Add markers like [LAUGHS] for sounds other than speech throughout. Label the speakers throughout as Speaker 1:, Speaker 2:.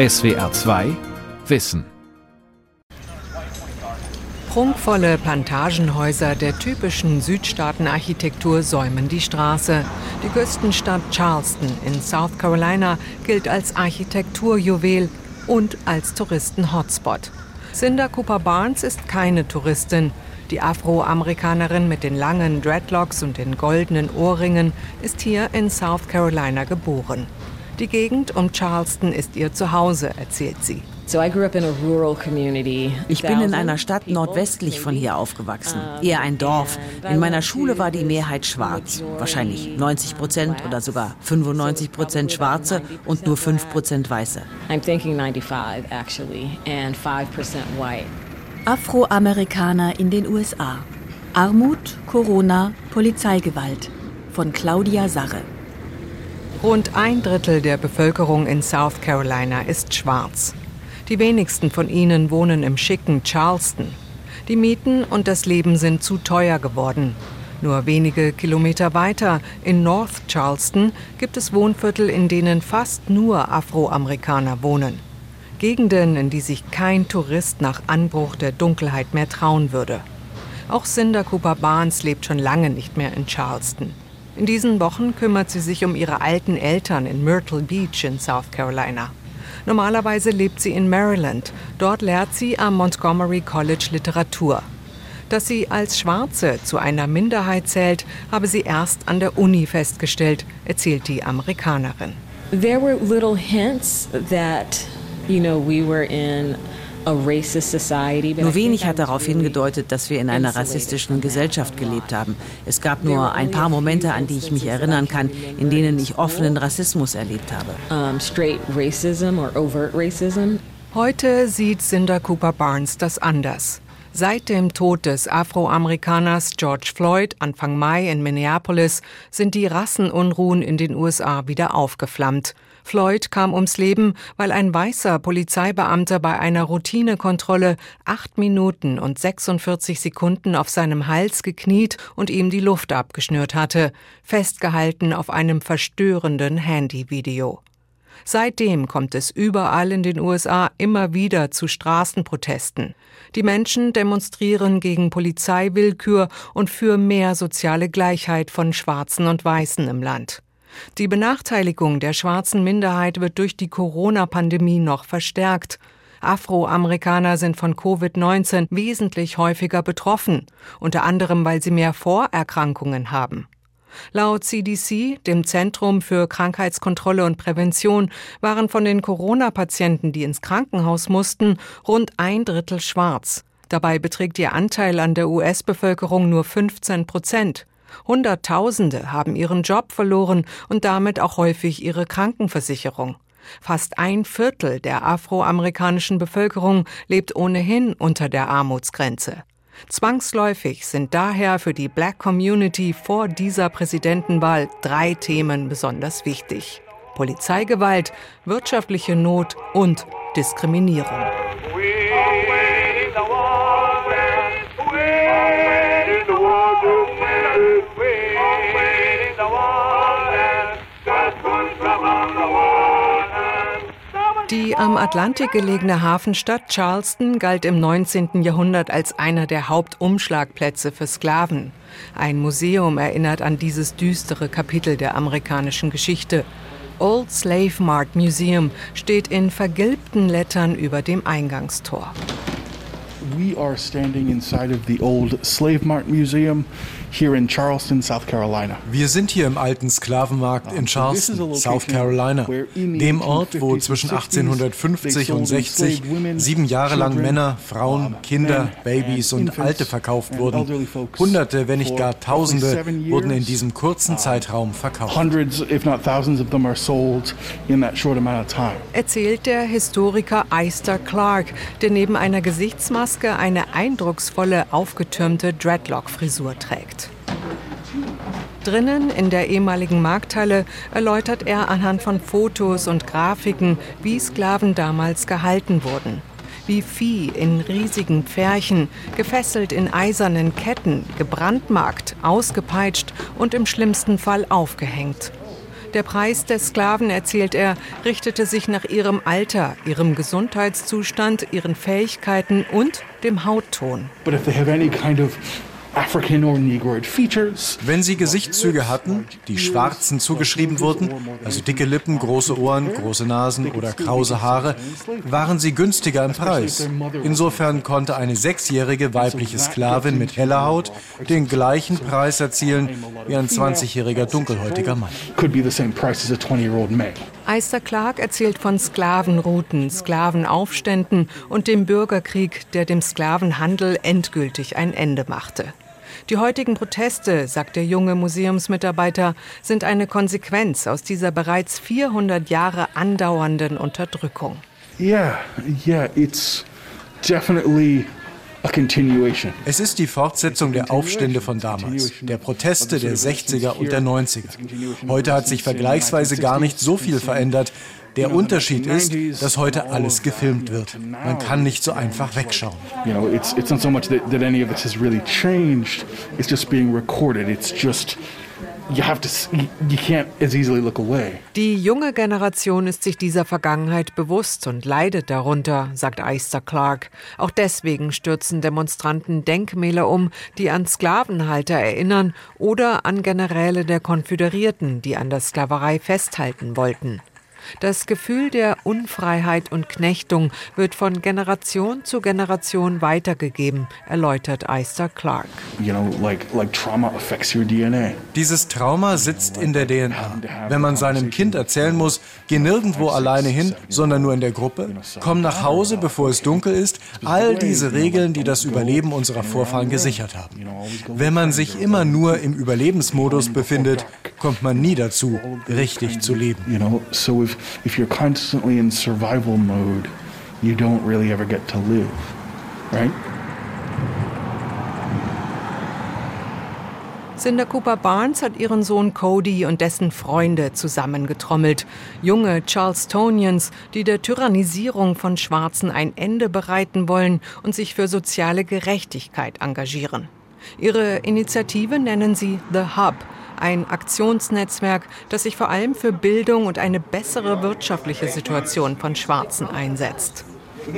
Speaker 1: SWR 2 Wissen
Speaker 2: Prunkvolle Plantagenhäuser der typischen Südstaatenarchitektur säumen die Straße. Die Küstenstadt Charleston in South Carolina gilt als Architekturjuwel und als Touristen-Hotspot. Cinda Cooper Barnes ist keine Touristin. Die Afroamerikanerin mit den langen Dreadlocks und den goldenen Ohrringen ist hier in South Carolina geboren. Die Gegend um Charleston ist ihr Zuhause, erzählt sie.
Speaker 3: Ich bin in einer Stadt nordwestlich von hier aufgewachsen, eher ein Dorf. In meiner Schule war die Mehrheit schwarz, wahrscheinlich 90 Prozent oder sogar 95 Prozent Schwarze und nur 5 Prozent Weiße.
Speaker 4: Afroamerikaner in den USA. Armut, Corona, Polizeigewalt von Claudia Sarre.
Speaker 2: Rund ein Drittel der Bevölkerung in South Carolina ist schwarz. Die wenigsten von ihnen wohnen im schicken Charleston. Die Mieten und das Leben sind zu teuer geworden. Nur wenige Kilometer weiter, in North Charleston, gibt es Wohnviertel, in denen fast nur Afroamerikaner wohnen. Gegenden, in die sich kein Tourist nach Anbruch der Dunkelheit mehr trauen würde. Auch Cinder Cooper Barnes lebt schon lange nicht mehr in Charleston. In diesen Wochen kümmert sie sich um ihre alten Eltern in Myrtle Beach in South Carolina. Normalerweise lebt sie in Maryland. Dort lehrt sie am Montgomery College Literatur. Dass sie als Schwarze zu einer Minderheit zählt, habe sie erst an der Uni festgestellt, erzählt die Amerikanerin.
Speaker 3: There were little hints that, you know, we were in nur wenig hat darauf hingedeutet, dass wir in einer rassistischen Gesellschaft gelebt haben. Es gab nur ein paar Momente, an die ich mich erinnern kann, in denen ich offenen Rassismus erlebt habe.
Speaker 2: Heute sieht Cinder Cooper Barnes das anders. Seit dem Tod des Afroamerikaners George Floyd Anfang Mai in Minneapolis sind die Rassenunruhen in den USA wieder aufgeflammt. Floyd kam ums Leben, weil ein weißer Polizeibeamter bei einer Routinekontrolle acht Minuten und 46 Sekunden auf seinem Hals gekniet und ihm die Luft abgeschnürt hatte, festgehalten auf einem verstörenden Handyvideo. Seitdem kommt es überall in den USA immer wieder zu Straßenprotesten. Die Menschen demonstrieren gegen Polizeiwillkür und für mehr soziale Gleichheit von Schwarzen und Weißen im Land. Die Benachteiligung der schwarzen Minderheit wird durch die Corona-Pandemie noch verstärkt. Afroamerikaner sind von Covid-19 wesentlich häufiger betroffen, unter anderem weil sie mehr Vorerkrankungen haben. Laut CDC, dem Zentrum für Krankheitskontrolle und Prävention, waren von den Corona-Patienten, die ins Krankenhaus mussten, rund ein Drittel schwarz. Dabei beträgt ihr Anteil an der US-Bevölkerung nur 15 Prozent. Hunderttausende haben ihren Job verloren und damit auch häufig ihre Krankenversicherung. Fast ein Viertel der afroamerikanischen Bevölkerung lebt ohnehin unter der Armutsgrenze. Zwangsläufig sind daher für die Black Community vor dieser Präsidentenwahl drei Themen besonders wichtig. Polizeigewalt, wirtschaftliche Not und Diskriminierung. Die am Atlantik gelegene Hafenstadt Charleston galt im 19. Jahrhundert als einer der Hauptumschlagplätze für Sklaven. Ein Museum erinnert an dieses düstere Kapitel der amerikanischen Geschichte. Old Slave Mart Museum steht in vergilbten Lettern über dem Eingangstor.
Speaker 5: We are standing inside of the old Slave Mart Museum here in Charleston, South Carolina.
Speaker 6: Wir sind hier im alten Sklavenmarkt in Charleston, South Carolina, dem Ort, wo zwischen 1850 und 60 sieben Jahre lang Männer, Frauen, Kinder, Babys und Alte verkauft wurden. Hunderte, wenn nicht gar Tausende, wurden in diesem kurzen Zeitraum verkauft.
Speaker 2: Erzählt der Historiker Eister Clark, der neben einer Gesichtsmaske eine eindrucksvolle aufgetürmte Dreadlock-Frisur trägt. Drinnen in der ehemaligen Markthalle erläutert er anhand von Fotos und Grafiken, wie Sklaven damals gehalten wurden. Wie Vieh in riesigen Pferchen, gefesselt in eisernen Ketten, gebrandmarkt, ausgepeitscht und im schlimmsten Fall aufgehängt. Der Preis der Sklaven, erzählt er, richtete sich nach ihrem Alter, ihrem Gesundheitszustand, ihren Fähigkeiten und dem Hautton. Kind of
Speaker 6: wenn sie Gesichtszüge hatten, die Schwarzen zugeschrieben wurden, also dicke Lippen, große Ohren, große Nasen oder krause Haare, waren sie günstiger im Preis. Insofern konnte eine sechsjährige weibliche Sklavin mit heller Haut den gleichen Preis erzielen wie ein 20-jähriger dunkelhäutiger Mann.
Speaker 2: Eister Clark erzählt von Sklavenrouten, Sklavenaufständen und dem Bürgerkrieg, der dem Sklavenhandel endgültig ein Ende machte. Die heutigen Proteste, sagt der junge Museumsmitarbeiter, sind eine Konsequenz aus dieser bereits 400 Jahre andauernden Unterdrückung.
Speaker 5: Yeah, yeah, it's definitely
Speaker 6: es ist die Fortsetzung der Aufstände von damals, der Proteste der 60er und der 90er. Heute hat sich vergleichsweise gar nicht so viel verändert. Der Unterschied ist, dass heute alles gefilmt wird. Man kann nicht so einfach wegschauen. You know, it's it's not so much that, that any of this has really changed. It's just being recorded. It's just
Speaker 2: die junge Generation ist sich dieser Vergangenheit bewusst und leidet darunter, sagt Eister Clark. Auch deswegen stürzen Demonstranten Denkmäler um, die an Sklavenhalter erinnern oder an Generäle der Konföderierten, die an der Sklaverei festhalten wollten. Das Gefühl der Unfreiheit und Knechtung wird von Generation zu Generation weitergegeben, erläutert Eister Clark.
Speaker 5: You know, like, like trauma your DNA.
Speaker 6: Dieses Trauma sitzt in der DNA. Wenn man seinem Kind erzählen muss, geh nirgendwo alleine hin, sondern nur in der Gruppe, komm nach Hause, bevor es dunkel ist, all diese Regeln, die das Überleben unserer Vorfahren gesichert haben. Wenn man sich immer nur im Überlebensmodus befindet, kommt man nie dazu, richtig zu leben.
Speaker 5: If you're constantly in survival mode, you don't really ever get to live, right?
Speaker 2: Cinder Cooper Barnes hat ihren Sohn Cody und dessen Freunde zusammengetrommelt. Junge Charlestonians, die der Tyrannisierung von Schwarzen ein Ende bereiten wollen und sich für soziale Gerechtigkeit engagieren. Ihre Initiative nennen sie The Hub – ein Aktionsnetzwerk, das sich vor allem für Bildung und eine bessere wirtschaftliche Situation von Schwarzen einsetzt. [LAUGHS]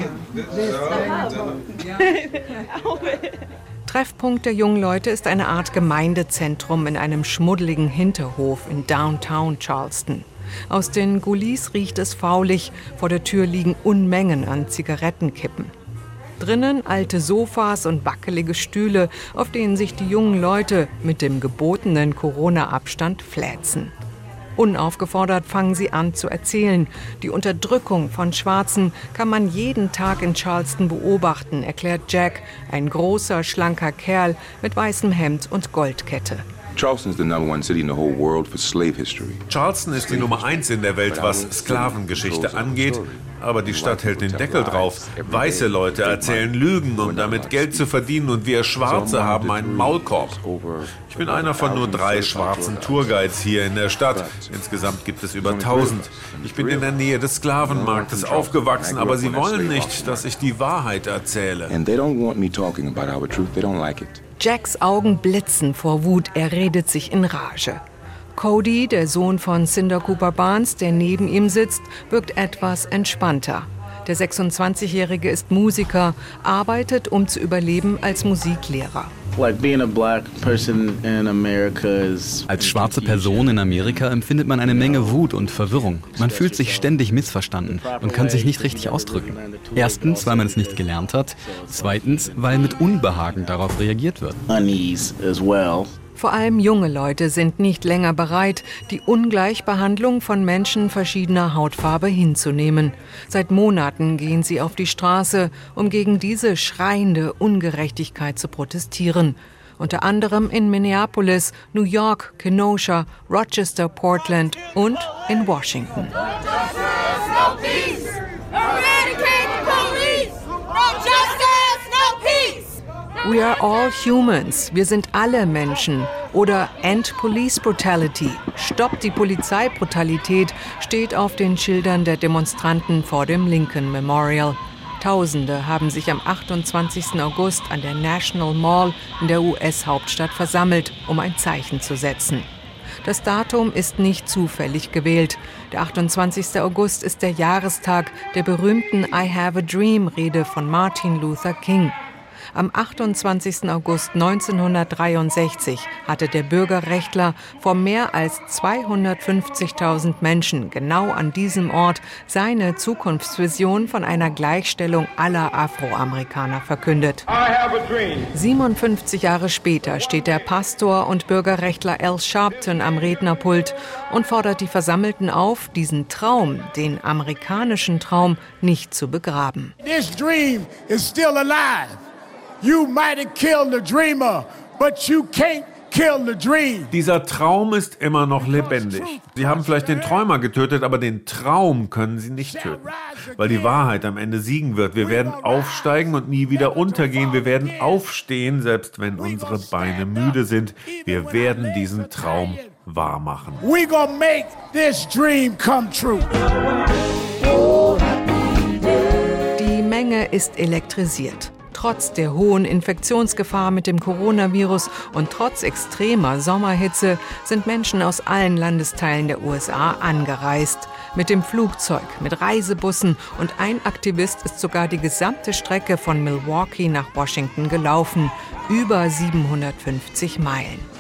Speaker 2: Treffpunkt der jungen Leute ist eine Art Gemeindezentrum in einem schmuddeligen Hinterhof in Downtown Charleston. Aus den Gullis riecht es faulig, vor der Tür liegen Unmengen an Zigarettenkippen. Drinnen alte Sofas und wackelige Stühle, auf denen sich die jungen Leute mit dem gebotenen Corona-Abstand fläzen. Unaufgefordert fangen sie an zu erzählen. Die Unterdrückung von Schwarzen kann man jeden Tag in Charleston beobachten, erklärt Jack, ein großer, schlanker Kerl mit weißem Hemd und Goldkette.
Speaker 7: Charleston ist die Nummer eins in der Welt, was Sklavengeschichte angeht. Aber die Stadt hält den Deckel drauf. Weiße Leute erzählen Lügen, um damit Geld zu verdienen und wir Schwarze haben einen Maulkorb. Ich bin einer von nur drei schwarzen Tourguides hier in der Stadt. Insgesamt gibt es über 1000. Ich bin in der Nähe des Sklavenmarktes aufgewachsen, aber sie wollen nicht, dass ich die Wahrheit erzähle.
Speaker 2: Jacks Augen blitzen vor Wut, er redet sich in Rage. Cody, der Sohn von Cinder Cooper Barnes, der neben ihm sitzt, wirkt etwas entspannter. Der 26-Jährige ist Musiker, arbeitet, um zu überleben, als Musiklehrer.
Speaker 8: Als schwarze Person in Amerika empfindet man eine Menge Wut und Verwirrung. Man fühlt sich ständig missverstanden und kann sich nicht richtig ausdrücken. Erstens, weil man es nicht gelernt hat. Zweitens, weil mit Unbehagen darauf reagiert wird.
Speaker 2: Vor allem junge Leute sind nicht länger bereit, die Ungleichbehandlung von Menschen verschiedener Hautfarbe hinzunehmen. Seit Monaten gehen sie auf die Straße, um gegen diese schreiende Ungerechtigkeit zu protestieren. Unter anderem in Minneapolis, New York, Kenosha, Rochester, Portland und in Washington. We are all humans. Wir sind alle Menschen. Oder End Police Brutality. Stopp die Polizeibrutalität steht auf den Schildern der Demonstranten vor dem Lincoln Memorial. Tausende haben sich am 28. August an der National Mall in der US-Hauptstadt versammelt, um ein Zeichen zu setzen. Das Datum ist nicht zufällig gewählt. Der 28. August ist der Jahrestag der berühmten I Have a Dream Rede von Martin Luther King. Am 28. August 1963 hatte der Bürgerrechtler vor mehr als 250.000 Menschen genau an diesem Ort seine Zukunftsvision von einer Gleichstellung aller Afroamerikaner verkündet. 57 Jahre später steht der Pastor und Bürgerrechtler Al Sharpton am Rednerpult und fordert die Versammelten auf, diesen Traum, den amerikanischen Traum, nicht zu begraben. This dream is still alive.
Speaker 7: You might have killed the dreamer, but you can't dieser Traum ist immer noch lebendig. Sie haben vielleicht den Träumer getötet, aber den Traum können Sie nicht töten, weil die Wahrheit am Ende siegen wird. Wir werden aufsteigen und nie wieder untergehen. Wir werden aufstehen, selbst wenn unsere Beine müde sind. Wir werden diesen Traum wahr machen. We gonna make this dream come true.
Speaker 2: Die Menge ist elektrisiert. Trotz der hohen Infektionsgefahr mit dem Coronavirus und trotz extremer Sommerhitze sind Menschen aus allen Landesteilen der USA angereist. Mit dem Flugzeug, mit Reisebussen und ein Aktivist ist sogar die gesamte Strecke von Milwaukee nach Washington gelaufen. Über 750 Meilen.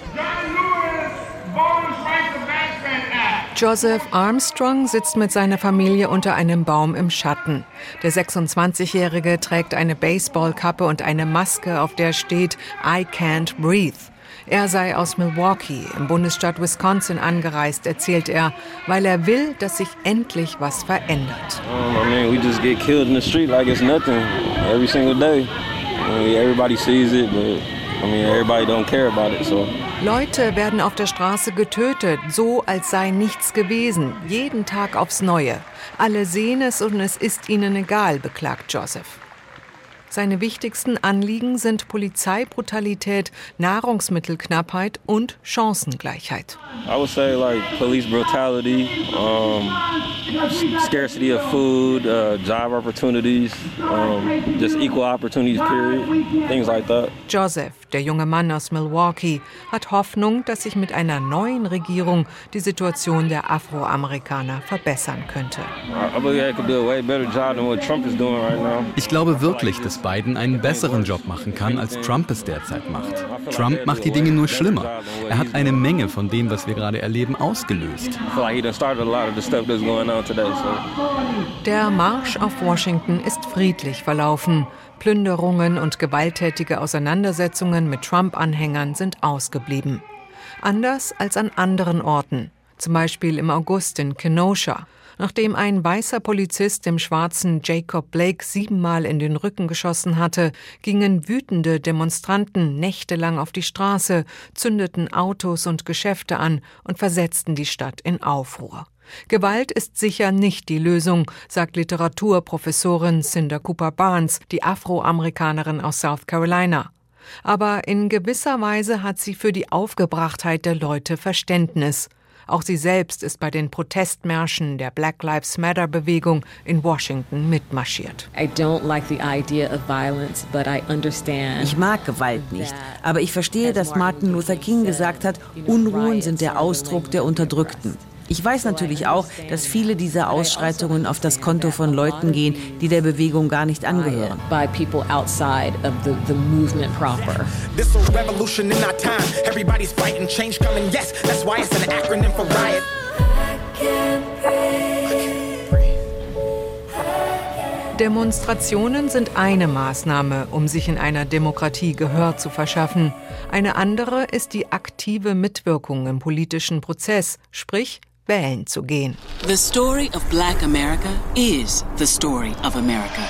Speaker 2: Joseph Armstrong sitzt mit seiner Familie unter einem Baum im Schatten. Der 26-Jährige trägt eine Baseballkappe und eine Maske, auf der steht I can't breathe. Er sei aus Milwaukee im Bundesstaat Wisconsin angereist, erzählt er, weil er will, dass sich endlich was verändert.
Speaker 9: I mean, we just get killed in the street like it's nothing every single day. I mean, everybody sees it, but
Speaker 2: Leute werden auf der Straße getötet, so als sei nichts gewesen, jeden Tag aufs Neue. Alle sehen es und es ist ihnen egal, beklagt Joseph. Seine wichtigsten Anliegen sind Polizeibrutalität, Nahrungsmittelknappheit und Chancengleichheit.
Speaker 9: I would say like police brutality, um, scarcity of food, uh, job opportunities, um, just equal opportunities period, things like that.
Speaker 2: Joseph, der junge Mann aus Milwaukee, hat Hoffnung, dass sich mit einer neuen Regierung die Situation der Afroamerikaner verbessern könnte.
Speaker 8: Ich glaube wirklich, dass Biden einen besseren Job machen kann, als Trump es derzeit macht. Trump macht die Dinge nur schlimmer. Er hat eine Menge von dem, was wir gerade erleben, ausgelöst.
Speaker 2: Der Marsch auf Washington ist friedlich verlaufen. Plünderungen und gewalttätige Auseinandersetzungen mit Trump-Anhängern sind ausgeblieben. Anders als an anderen Orten, zum Beispiel im August in Kenosha, Nachdem ein weißer Polizist dem schwarzen Jacob Blake siebenmal in den Rücken geschossen hatte, gingen wütende Demonstranten nächtelang auf die Straße, zündeten Autos und Geschäfte an und versetzten die Stadt in Aufruhr. Gewalt ist sicher nicht die Lösung, sagt Literaturprofessorin Cinder Cooper Barnes, die Afroamerikanerin aus South Carolina. Aber in gewisser Weise hat sie für die Aufgebrachtheit der Leute Verständnis. Auch sie selbst ist bei den Protestmärschen der Black Lives Matter Bewegung in Washington mitmarschiert.
Speaker 3: Ich mag Gewalt nicht, aber ich verstehe, dass Martin Luther King gesagt hat, Unruhen sind der Ausdruck der Unterdrückten. Ich weiß natürlich auch, dass viele dieser Ausschreitungen auf das Konto von Leuten gehen, die der Bewegung gar nicht angehören.
Speaker 2: Demonstrationen sind eine Maßnahme, um sich in einer Demokratie Gehör zu verschaffen. Eine andere ist die aktive Mitwirkung im politischen Prozess, sprich wählen zu gehen.
Speaker 10: The story of black America is the story of America.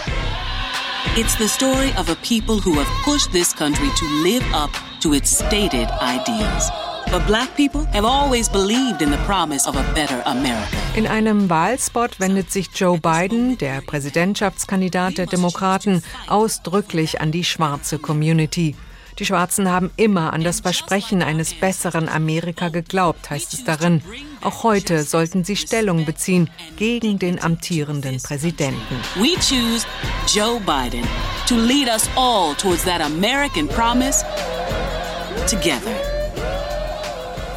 Speaker 10: It's the story of a people who have pushed this country to live up to its stated ideals. But black people have always believed in the promise of a better America.
Speaker 2: In einem Wahlspot wendet sich Joe Biden, der Präsidentschaftskandidat der Demokraten, ausdrücklich an die schwarze Community. Die Schwarzen haben immer an das Versprechen eines besseren Amerika geglaubt, heißt es darin. Auch heute sollten sie Stellung beziehen gegen den amtierenden Präsidenten.
Speaker 10: We choose Joe Biden to lead us all towards that American promise together.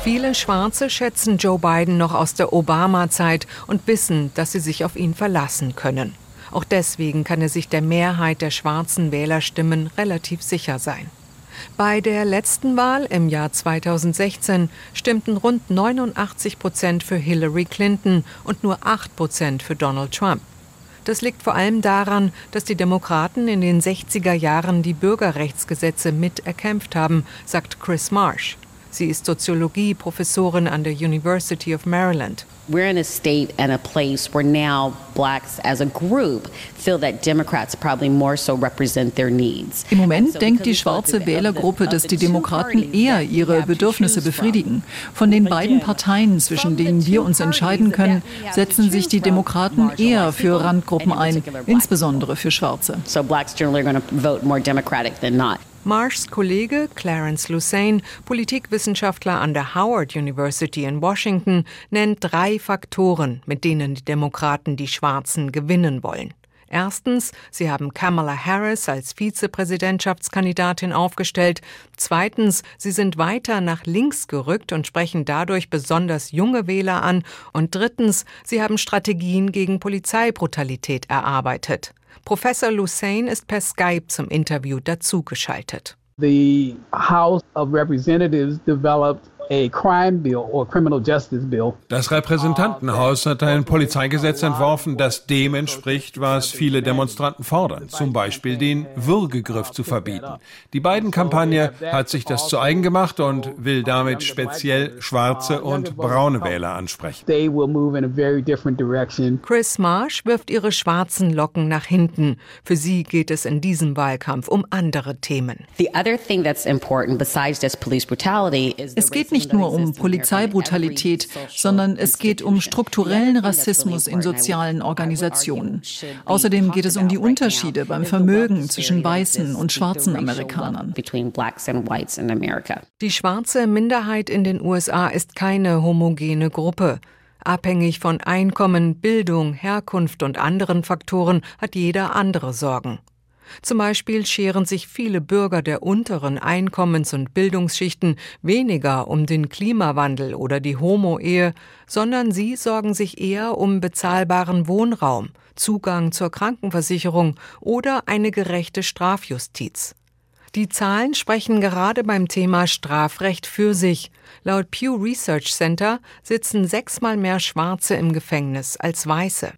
Speaker 2: Viele Schwarze schätzen Joe Biden noch aus der Obama-Zeit und wissen, dass sie sich auf ihn verlassen können. Auch deswegen kann er sich der Mehrheit der schwarzen Wählerstimmen relativ sicher sein. Bei der letzten Wahl im Jahr 2016 stimmten rund 89 Prozent für Hillary Clinton und nur 8 Prozent für Donald Trump. Das liegt vor allem daran, dass die Demokraten in den 60er Jahren die Bürgerrechtsgesetze mit erkämpft haben, sagt Chris Marsh. Sie ist Soziologie-Professorin an der University of Maryland.
Speaker 11: We're in a state and a place where now blacks as a group feel that Democrats probably more so represent their needs.
Speaker 12: Im Moment denkt die schwarze Wählergruppe, dass die Demokraten eher ihre Bedürfnisse befriedigen. Von den beiden Parteien, zwischen denen wir uns entscheiden können, setzen sich die Demokraten eher für Randgruppen ein, insbesondere für Schwarze.
Speaker 11: So blacks generally are going to vote more Democratic than not.
Speaker 2: Marshs Kollege Clarence Lusain, Politikwissenschaftler an der Howard University in Washington, nennt drei Faktoren, mit denen die Demokraten die Schwarzen gewinnen wollen. Erstens, sie haben Kamala Harris als Vizepräsidentschaftskandidatin aufgestellt. Zweitens, sie sind weiter nach links gerückt und sprechen dadurch besonders junge Wähler an. Und drittens, sie haben Strategien gegen Polizeibrutalität erarbeitet. Professor Lusain ist per Skype zum Interview dazugeschaltet.
Speaker 13: The House of Representatives developed
Speaker 14: das Repräsentantenhaus hat ein Polizeigesetz entworfen, das dem entspricht, was viele Demonstranten fordern, zum Beispiel den Würgegriff zu verbieten. Die beiden Kampagne hat sich das zu eigen gemacht und will damit speziell schwarze und braune Wähler ansprechen.
Speaker 2: Chris Marsh wirft ihre schwarzen Locken nach hinten. Für sie geht es in diesem Wahlkampf um andere Themen.
Speaker 12: Es geht nicht nur um Polizeibrutalität, sondern es geht um strukturellen Rassismus in sozialen Organisationen. Außerdem geht es um die Unterschiede beim Vermögen zwischen weißen und schwarzen Amerikanern.
Speaker 2: Die schwarze Minderheit in den USA ist keine homogene Gruppe. Abhängig von Einkommen, Bildung, Herkunft und anderen Faktoren hat jeder andere Sorgen. Zum Beispiel scheren sich viele Bürger der unteren Einkommens- und Bildungsschichten weniger um den Klimawandel oder die Homo-Ehe, sondern sie sorgen sich eher um bezahlbaren Wohnraum, Zugang zur Krankenversicherung oder eine gerechte Strafjustiz. Die Zahlen sprechen gerade beim Thema Strafrecht für sich. Laut Pew Research Center sitzen sechsmal mehr Schwarze im Gefängnis als Weiße.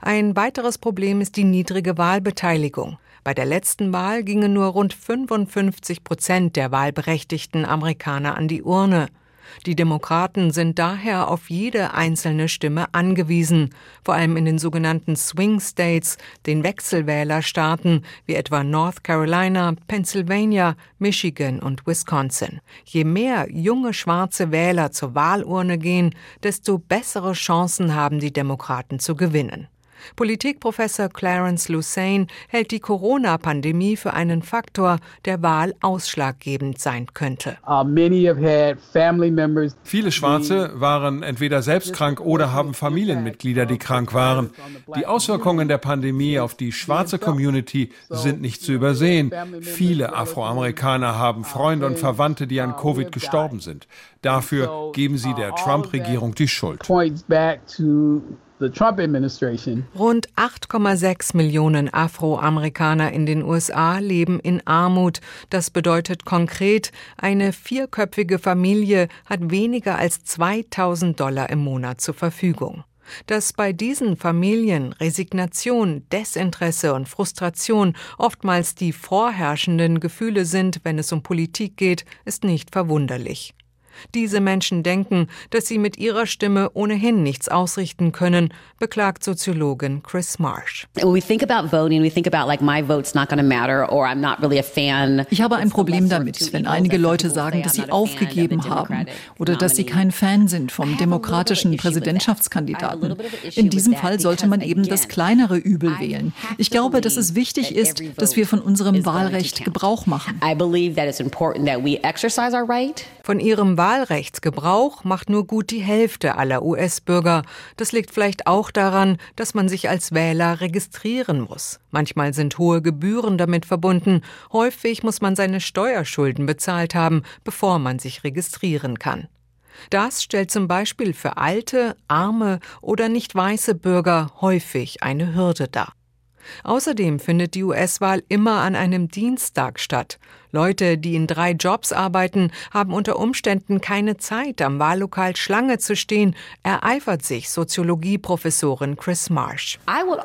Speaker 2: Ein weiteres Problem ist die niedrige Wahlbeteiligung. Bei der letzten Wahl gingen nur rund 55 Prozent der wahlberechtigten Amerikaner an die Urne. Die Demokraten sind daher auf jede einzelne Stimme angewiesen, vor allem in den sogenannten Swing States, den Wechselwählerstaaten wie etwa North Carolina, Pennsylvania, Michigan und Wisconsin. Je mehr junge schwarze Wähler zur Wahlurne gehen, desto bessere Chancen haben die Demokraten zu gewinnen. Politikprofessor Clarence Lusain hält die Corona-Pandemie für einen Faktor, der Wahl ausschlaggebend sein könnte. Uh,
Speaker 14: Viele Schwarze waren entweder selbst krank oder haben Familienmitglieder, die krank waren. Die Auswirkungen der Pandemie auf die schwarze Community sind nicht zu übersehen. Viele Afroamerikaner haben Freunde und Verwandte, die an Covid gestorben sind. Dafür geben sie der Trump-Regierung die Schuld.
Speaker 2: Rund 8,6 Millionen Afroamerikaner in den USA leben in Armut. Das bedeutet konkret, eine vierköpfige Familie hat weniger als 2000 Dollar im Monat zur Verfügung. Dass bei diesen Familien Resignation, Desinteresse und Frustration oftmals die vorherrschenden Gefühle sind, wenn es um Politik geht, ist nicht verwunderlich. Diese Menschen denken, dass sie mit ihrer Stimme ohnehin nichts ausrichten können, beklagt Soziologin Chris Marsh.
Speaker 12: Ich habe ein Problem damit, wenn einige Leute sagen, dass sie aufgegeben haben oder dass sie kein Fan sind vom demokratischen Präsidentschaftskandidaten. In diesem Fall sollte man eben das kleinere Übel wählen. Ich glaube, dass es wichtig ist, dass wir von unserem Wahlrecht Gebrauch machen.
Speaker 2: Von ihrem Wahlrecht Wahlrechtsgebrauch macht nur gut die Hälfte aller US-Bürger. Das liegt vielleicht auch daran, dass man sich als Wähler registrieren muss. Manchmal sind hohe Gebühren damit verbunden. Häufig muss man seine Steuerschulden bezahlt haben, bevor man sich registrieren kann. Das stellt zum Beispiel für alte, arme oder nicht weiße Bürger häufig eine Hürde dar. Außerdem findet die US-Wahl immer an einem Dienstag statt. Leute, die in drei Jobs arbeiten, haben unter Umständen keine Zeit, am Wahllokal Schlange zu stehen, ereifert sich Soziologieprofessorin Chris Marsh.
Speaker 12: Also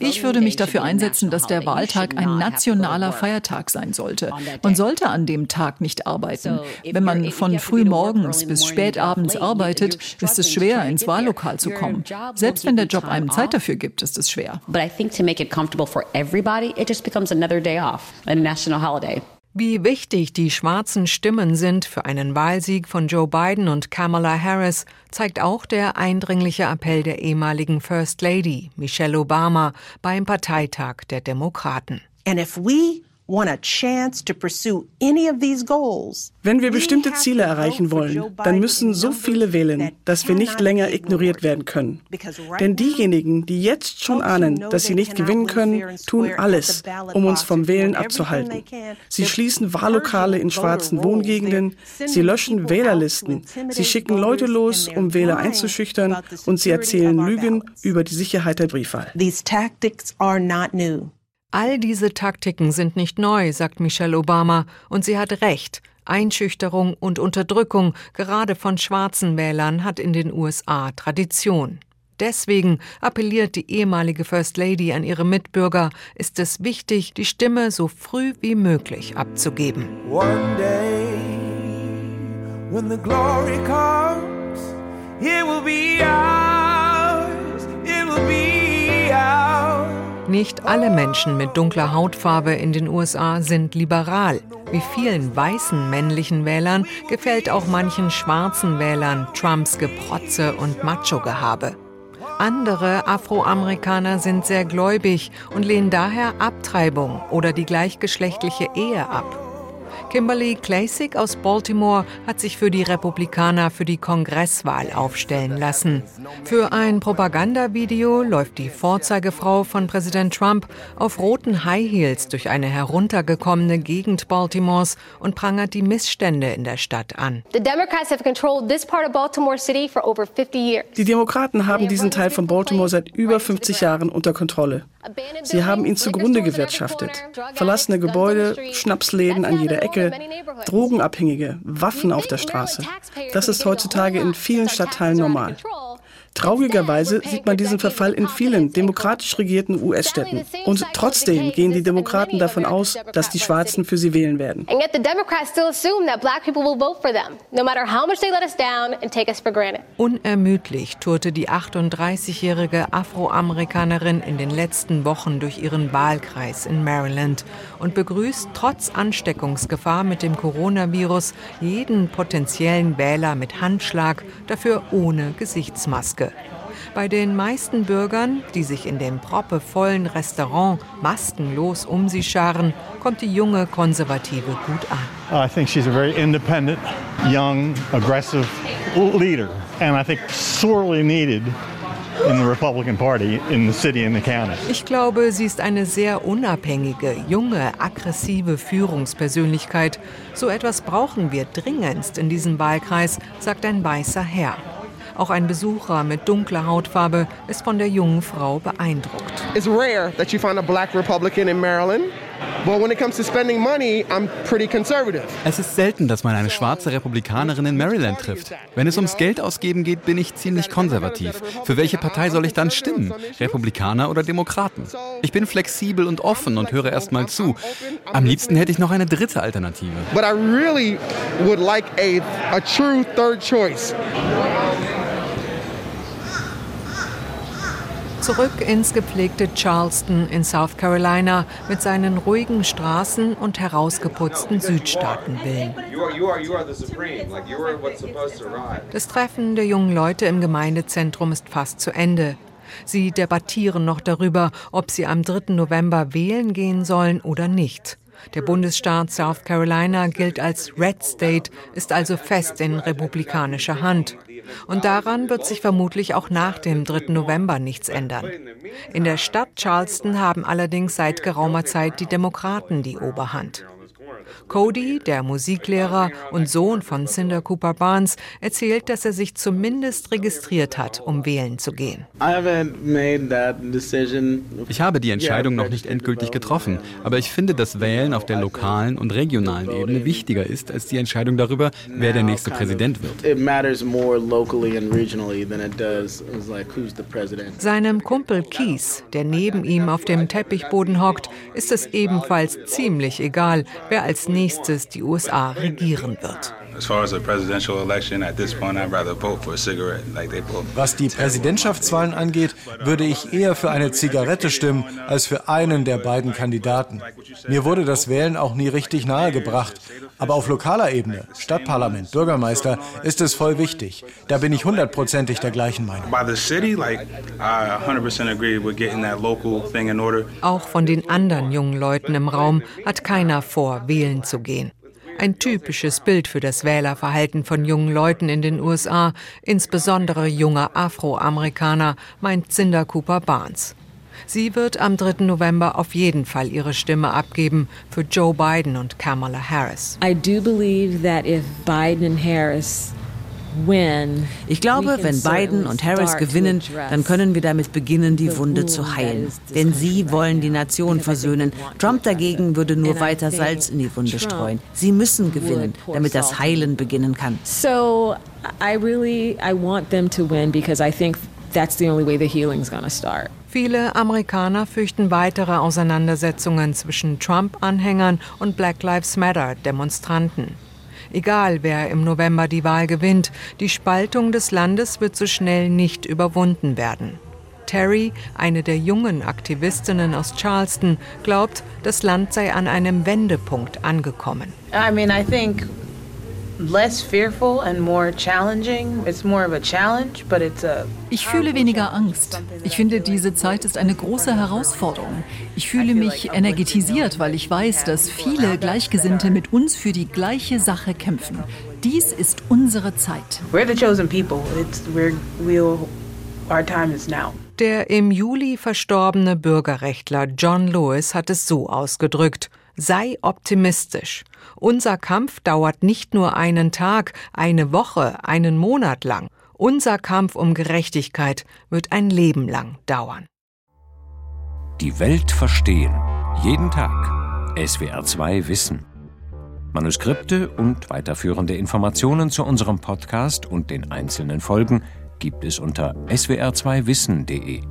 Speaker 12: ich würde mich dafür einsetzen, dass der Wahltag ein nationaler Feiertag sein sollte. Man sollte an dem Tag nicht arbeiten. Wenn man von früh morgens bis spät abends arbeitet, ist es schwer, ins Wahllokal zu kommen. Selbst wenn der Job einem Zeit dafür gibt, ist es schwer. But I think to make it comfortable for everybody, it just becomes another day off, a national holiday.
Speaker 2: Wie wichtig die schwarzen Stimmen sind für einen Wahlsieg von Joe Biden und Kamala Harris, zeigt auch der eindringliche Appell der ehemaligen First Lady Michelle Obama beim Parteitag der Demokraten.
Speaker 15: And if we wenn wir bestimmte Ziele erreichen wollen, dann müssen so viele wählen, dass wir nicht länger ignoriert werden können. Denn diejenigen, die jetzt schon ahnen, dass sie nicht gewinnen können, tun alles, um uns vom Wählen abzuhalten. Sie schließen Wahllokale in schwarzen Wohngegenden, sie löschen Wählerlisten, sie schicken Leute los, um Wähler einzuschüchtern und sie erzählen Lügen über die Sicherheit der Briefwahl.
Speaker 2: All diese Taktiken sind nicht neu, sagt Michelle Obama, und sie hat recht. Einschüchterung und Unterdrückung, gerade von schwarzen Wählern, hat in den USA Tradition. Deswegen appelliert die ehemalige First Lady an ihre Mitbürger, ist es wichtig, die Stimme so früh wie möglich abzugeben. One day, when the glory comes, it will be Nicht alle Menschen mit dunkler Hautfarbe in den USA sind liberal. Wie vielen weißen männlichen Wählern gefällt auch manchen schwarzen Wählern Trumps Geprotze und Macho-Gehabe. Andere Afroamerikaner sind sehr gläubig und lehnen daher Abtreibung oder die gleichgeschlechtliche Ehe ab. Kimberly Klasik aus Baltimore hat sich für die Republikaner für die Kongresswahl aufstellen lassen. Für ein Propagandavideo läuft die Vorzeigefrau von Präsident Trump auf roten High Heels durch eine heruntergekommene Gegend Baltimores und prangert die Missstände in der Stadt an.
Speaker 15: Die Demokraten haben diesen Teil von Baltimore seit über 50 Jahren unter Kontrolle. Sie haben ihn zugrunde gewirtschaftet. Verlassene Gebäude, Schnapsläden an jeder Ecke, Drogenabhängige, Waffen auf der Straße. Das ist heutzutage in vielen Stadtteilen normal. Traurigerweise sieht man diesen Verfall in vielen demokratisch regierten US-Städten. Und trotzdem gehen die Demokraten davon aus, dass die Schwarzen für sie wählen werden.
Speaker 2: Unermüdlich tourte die 38-jährige Afroamerikanerin in den letzten Wochen durch ihren Wahlkreis in Maryland und begrüßt trotz Ansteckungsgefahr mit dem Coronavirus jeden potenziellen Wähler mit Handschlag, dafür ohne Gesichtsmaske. Maske. Bei den meisten Bürgern, die sich in dem proppevollen Restaurant maskenlos um sie scharen, kommt die junge Konservative gut an.
Speaker 16: I think she's a very independent, young, aggressive leader, and I think sorely needed in the Republican Party in the city and the county.
Speaker 2: Ich glaube, sie ist eine sehr unabhängige, junge, aggressive Führungspersönlichkeit. So etwas brauchen wir dringendst in diesem Wahlkreis, sagt ein weißer Herr. Auch ein Besucher mit dunkler Hautfarbe ist von der jungen Frau beeindruckt.
Speaker 17: It's rare that you find a black Republican in Maryland.
Speaker 8: Es ist selten, dass man eine schwarze Republikanerin in Maryland trifft. Wenn es ums Geld ausgeben geht, bin ich ziemlich konservativ. Für welche Partei soll ich dann stimmen? Republikaner oder Demokraten? Ich bin flexibel und offen und höre erst mal zu. Am liebsten hätte ich noch eine dritte Alternative. But I really would like a, a true third choice.
Speaker 2: Zurück ins gepflegte Charleston in South Carolina mit seinen ruhigen Straßen und herausgeputzten Südstaatenvillen. Das Treffen der jungen Leute im Gemeindezentrum ist fast zu Ende. Sie debattieren noch darüber, ob sie am 3. November wählen gehen sollen oder nicht. Der Bundesstaat South Carolina gilt als Red State, ist also fest in republikanischer Hand. Und daran wird sich vermutlich auch nach dem 3. November nichts ändern. In der Stadt Charleston haben allerdings seit geraumer Zeit die Demokraten die Oberhand. Cody, der Musiklehrer und Sohn von Cinder Cooper Barnes, erzählt, dass er sich zumindest registriert hat, um wählen zu gehen.
Speaker 8: Ich habe die Entscheidung noch nicht endgültig getroffen, aber ich finde, dass Wählen auf der lokalen und regionalen Ebene wichtiger ist als die Entscheidung darüber, wer der nächste Präsident wird.
Speaker 2: Seinem Kumpel Keith, der neben ihm auf dem Teppichboden hockt, ist es ebenfalls ziemlich egal, wer nächstes die USA regieren wird.
Speaker 6: Was die Präsidentschaftswahlen angeht, würde ich eher für eine Zigarette stimmen als für einen der beiden Kandidaten. Mir wurde das Wählen auch nie richtig nahegebracht. Aber auf lokaler Ebene, Stadtparlament, Bürgermeister, ist es voll wichtig. Da bin ich hundertprozentig der gleichen Meinung.
Speaker 2: Auch von den anderen jungen Leuten im Raum hat keiner vor, wählen zu gehen. Ein typisches Bild für das Wählerverhalten von jungen Leuten in den USA, insbesondere junger Afroamerikaner, meint Cinder Cooper Barnes. Sie wird am 3. November auf jeden Fall ihre Stimme abgeben für Joe Biden und Kamala Harris.
Speaker 3: I do believe that if Biden and Harris
Speaker 18: ich glaube, wenn Biden und Harris gewinnen, dann können wir damit beginnen, die Wunde zu heilen. Denn sie wollen die Nation versöhnen. Trump dagegen würde nur weiter Salz in die Wunde streuen. Sie müssen gewinnen, damit das Heilen beginnen kann.
Speaker 3: So I really I want them to win because I think that's the only way the healing's gonna start.
Speaker 2: Viele Amerikaner fürchten weitere Auseinandersetzungen zwischen Trump-Anhängern und Black Lives Matter-Demonstranten. Egal, wer im November die Wahl gewinnt, die Spaltung des Landes wird so schnell nicht überwunden werden. Terry, eine der jungen Aktivistinnen aus Charleston, glaubt, das Land sei an einem Wendepunkt angekommen.
Speaker 19: I mean, I think
Speaker 12: ich fühle weniger Angst. Ich finde, diese Zeit ist eine große Herausforderung. Ich fühle mich energetisiert, weil ich weiß, dass viele Gleichgesinnte mit uns für die gleiche Sache kämpfen. Dies ist unsere Zeit. We're the chosen people. It's, we're, we'll,
Speaker 2: our time is now. Der im Juli verstorbene Bürgerrechtler John Lewis hat es so ausgedrückt. Sei optimistisch. Unser Kampf dauert nicht nur einen Tag, eine Woche, einen Monat lang. Unser Kampf um Gerechtigkeit wird ein Leben lang dauern.
Speaker 1: Die Welt verstehen. Jeden Tag. SWR2 Wissen. Manuskripte und weiterführende Informationen zu unserem Podcast und den einzelnen Folgen gibt es unter swr2wissen.de.